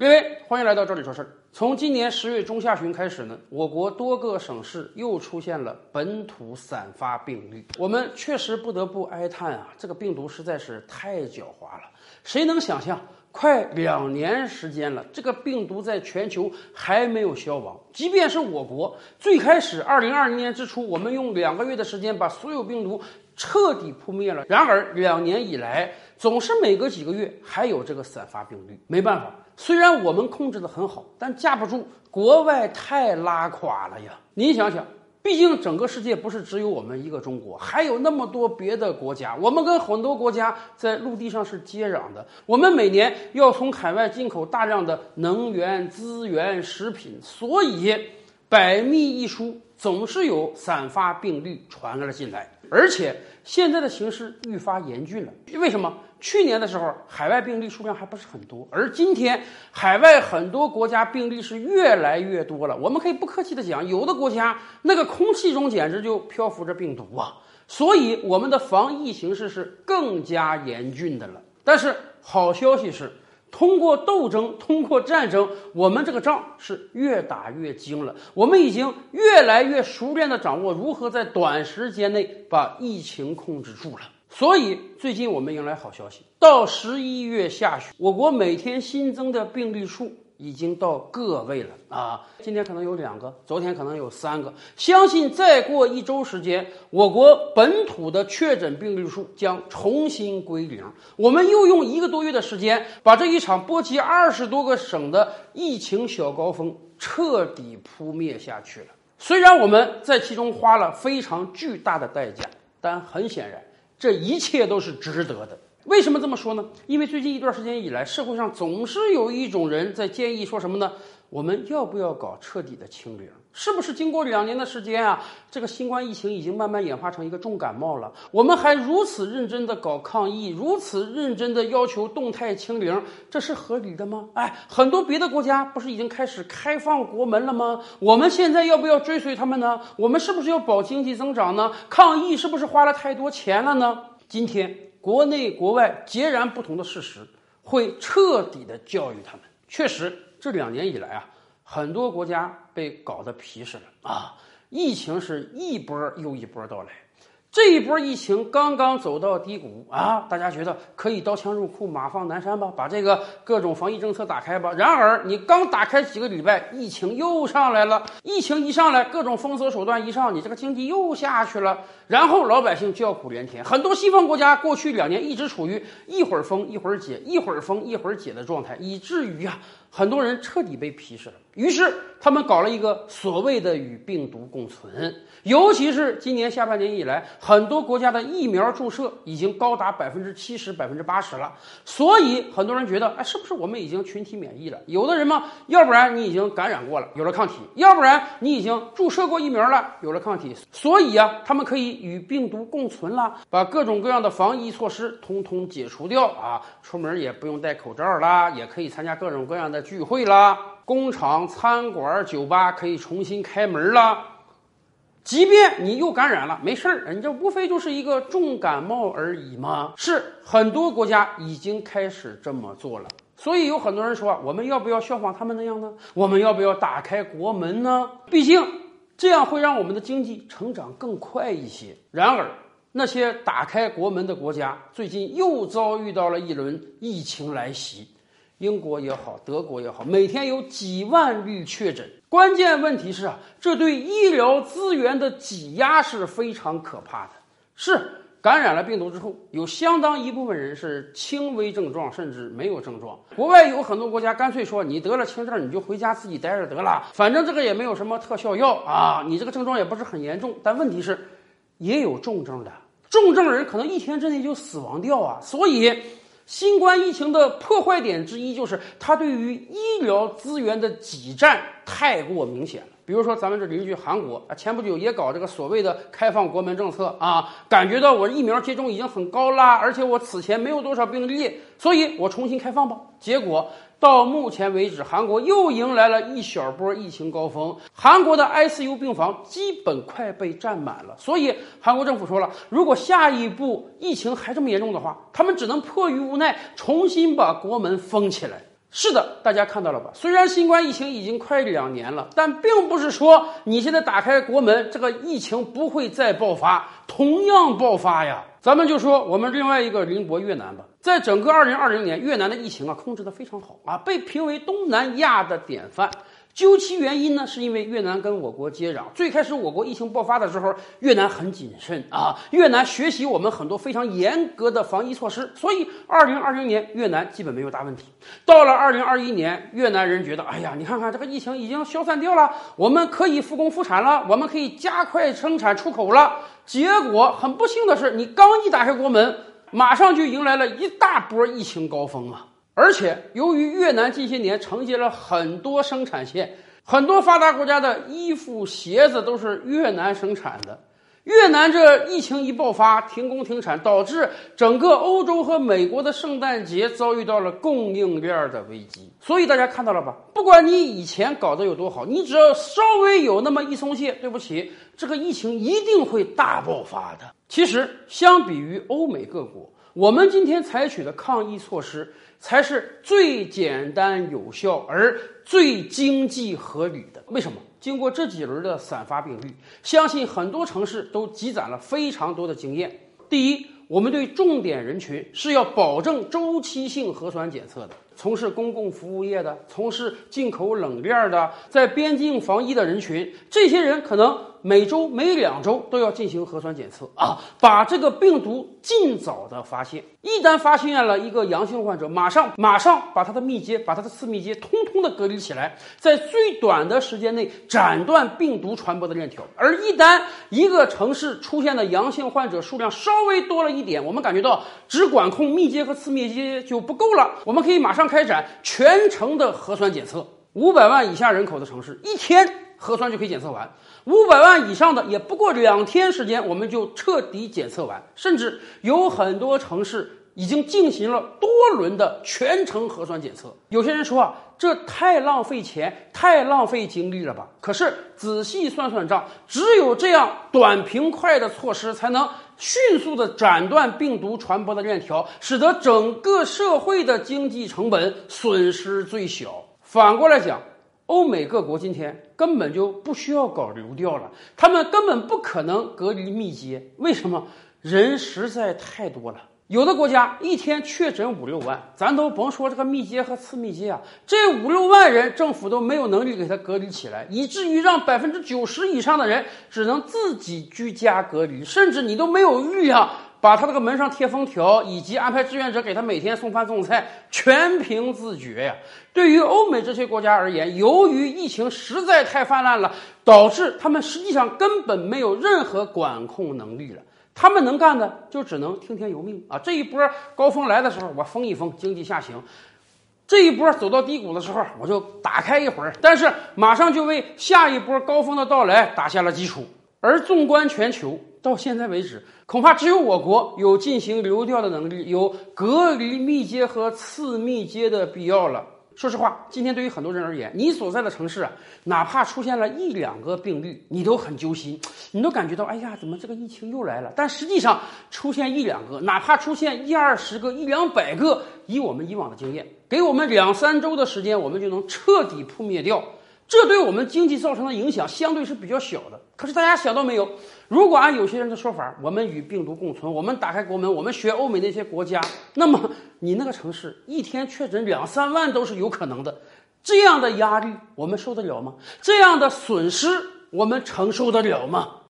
各位，欢迎来到这里说事儿。从今年十月中下旬开始呢，我国多个省市又出现了本土散发病例。我们确实不得不哀叹啊，这个病毒实在是太狡猾了。谁能想象，快两年时间了，这个病毒在全球还没有消亡？即便是我国，最开始二零二零年之初，我们用两个月的时间把所有病毒彻底扑灭了。然而两年以来，总是每隔几个月还有这个散发病例。没办法。虽然我们控制的很好，但架不住国外太拉垮了呀！您想想，毕竟整个世界不是只有我们一个中国，还有那么多别的国家，我们跟很多国家在陆地上是接壤的。我们每年要从海外进口大量的能源资源、食品，所以百密一疏，总是有散发病例传了进来。而且现在的形势愈发严峻了，为什么？去年的时候，海外病例数量还不是很多，而今天海外很多国家病例是越来越多了。我们可以不客气的讲，有的国家那个空气中简直就漂浮着病毒啊！所以我们的防疫形势是更加严峻的了。但是好消息是。通过斗争，通过战争，我们这个仗是越打越精了。我们已经越来越熟练地掌握如何在短时间内把疫情控制住了。所以最近我们迎来好消息，到十一月下旬，我国每天新增的病例数。已经到个位了啊！今天可能有两个，昨天可能有三个。相信再过一周时间，我国本土的确诊病例数将重新归零。我们又用一个多月的时间，把这一场波及二十多个省的疫情小高峰彻底扑灭下去了。虽然我们在其中花了非常巨大的代价，但很显然，这一切都是值得的。为什么这么说呢？因为最近一段时间以来，社会上总是有一种人在建议说什么呢？我们要不要搞彻底的清零？是不是经过两年的时间啊，这个新冠疫情已经慢慢演化成一个重感冒了？我们还如此认真的搞抗疫，如此认真的要求动态清零，这是合理的吗？哎，很多别的国家不是已经开始开放国门了吗？我们现在要不要追随他们呢？我们是不是要保经济增长呢？抗疫是不是花了太多钱了呢？今天。国内国外截然不同的事实，会彻底的教育他们。确实，这两年以来啊，很多国家被搞得皮实了啊，疫情是一波又一波到来。这一波疫情刚刚走到低谷啊，大家觉得可以刀枪入库、马放南山吧，把这个各种防疫政策打开吧。然而，你刚打开几个礼拜，疫情又上来了。疫情一上来，各种封锁手段一上，你这个经济又下去了。然后老百姓叫苦连天。很多西方国家过去两年一直处于一会儿封一会儿解、一会儿封一会儿解的状态，以至于啊，很多人彻底被皮实了。于是，他们搞了一个所谓的与病毒共存。尤其是今年下半年以来，很多国家的疫苗注射已经高达百分之七十、百分之八十了。所以很多人觉得，哎，是不是我们已经群体免疫了？有的人嘛，要不然你已经感染过了，有了抗体；要不然你已经注射过疫苗了，有了抗体。所以啊，他们可以与病毒共存了，把各种各样的防疫措施通通解除掉啊，出门也不用戴口罩啦，也可以参加各种各样的聚会啦，工厂、餐馆、酒吧可以重新开门了。即便你又感染了，没事儿，人家无非就是一个重感冒而已嘛。是很多国家已经开始这么做了，所以有很多人说，我们要不要效仿他们那样呢？我们要不要打开国门呢？毕竟这样会让我们的经济成长更快一些。然而，那些打开国门的国家最近又遭遇到了一轮疫情来袭。英国也好，德国也好，每天有几万例确诊。关键问题是啊，这对医疗资源的挤压是非常可怕的。是感染了病毒之后，有相当一部分人是轻微症状，甚至没有症状。国外有很多国家干脆说，你得了轻症，你就回家自己待着得了，反正这个也没有什么特效药啊，你这个症状也不是很严重。但问题是，也有重症的，重症人可能一天之内就死亡掉啊，所以。新冠疫情的破坏点之一就是它对于医疗资源的挤占太过明显了。比如说，咱们这邻居韩国啊，前不久也搞这个所谓的开放国门政策啊，感觉到我疫苗接种已经很高啦，而且我此前没有多少病例，所以我重新开放吧。结果。到目前为止，韩国又迎来了一小波疫情高峰，韩国的 ICU 病房基本快被占满了。所以，韩国政府说了，如果下一步疫情还这么严重的话，他们只能迫于无奈重新把国门封起来。是的，大家看到了吧？虽然新冠疫情已经快两年了，但并不是说你现在打开国门，这个疫情不会再爆发，同样爆发呀。咱们就说我们另外一个邻国越南吧，在整个二零二零年，越南的疫情啊控制的非常好啊，被评为东南亚的典范。究其原因呢，是因为越南跟我国接壤。最开始我国疫情爆发的时候，越南很谨慎啊，越南学习我们很多非常严格的防疫措施，所以二零二零年越南基本没有大问题。到了二零二一年，越南人觉得，哎呀，你看看这个疫情已经消散掉了，我们可以复工复产了，我们可以加快生产出口了。结果很不幸的是，你刚一打开国门，马上就迎来了一大波疫情高峰啊！而且，由于越南近些年承接了很多生产线，很多发达国家的衣服、鞋子都是越南生产的。越南这疫情一爆发，停工停产，导致整个欧洲和美国的圣诞节遭遇到了供应链的危机。所以大家看到了吧？不管你以前搞得有多好，你只要稍微有那么一松懈，对不起，这个疫情一定会大爆发的。其实，相比于欧美各国，我们今天采取的抗疫措施。才是最简单有效而最经济合理的。为什么？经过这几轮的散发病例，相信很多城市都积攒了非常多的经验。第一，我们对重点人群是要保证周期性核酸检测的。从事公共服务业的、从事进口冷链的、在边境防疫的人群，这些人可能每周、每两周都要进行核酸检测啊，把这个病毒尽早的发现。一旦发现了一个阳性患者，马上马上把他的密接、把他的次密接通通的隔离起来，在最短的时间内斩断病毒传播的链条。而一旦一个城市出现的阳性患者数量稍微多了一点，我们感觉到只管控密接和次密接就不够了，我们可以马上。开展全程的核酸检测，五百万以下人口的城市，一天核酸就可以检测完；五百万以上的，也不过两天时间，我们就彻底检测完。甚至有很多城市已经进行了多轮的全程核酸检测。有些人说啊，这太浪费钱，太浪费精力了吧？可是仔细算算账，只有这样短平快的措施，才能。迅速的斩断病毒传播的链条，使得整个社会的经济成本损失最小。反过来讲，欧美各国今天根本就不需要搞流调了，他们根本不可能隔离密接。为什么？人实在太多了。有的国家一天确诊五六万，咱都甭说这个密接和次密接啊，这五六万人政府都没有能力给他隔离起来，以至于让百分之九十以上的人只能自己居家隔离，甚至你都没有力量把他这个门上贴封条，以及安排志愿者给他每天送饭送菜，全凭自觉呀。对于欧美这些国家而言，由于疫情实在太泛滥了，导致他们实际上根本没有任何管控能力了。他们能干的就只能听天由命啊！这一波高峰来的时候，我封一封，经济下行；这一波走到低谷的时候，我就打开一会儿。但是马上就为下一波高峰的到来打下了基础。而纵观全球，到现在为止，恐怕只有我国有进行流调的能力，有隔离密接和次密接的必要了。说实话，今天对于很多人而言，你所在的城市啊，哪怕出现了一两个病例，你都很揪心，你都感觉到，哎呀，怎么这个疫情又来了？但实际上，出现一两个，哪怕出现一二十个、一两百个，以我们以往的经验，给我们两三周的时间，我们就能彻底扑灭掉。这对我们经济造成的影响相对是比较小的。可是大家想到没有？如果按有些人的说法，我们与病毒共存，我们打开国门，我们学欧美那些国家，那么你那个城市一天确诊两三万都是有可能的。这样的压力我们受得了吗？这样的损失我们承受得了吗？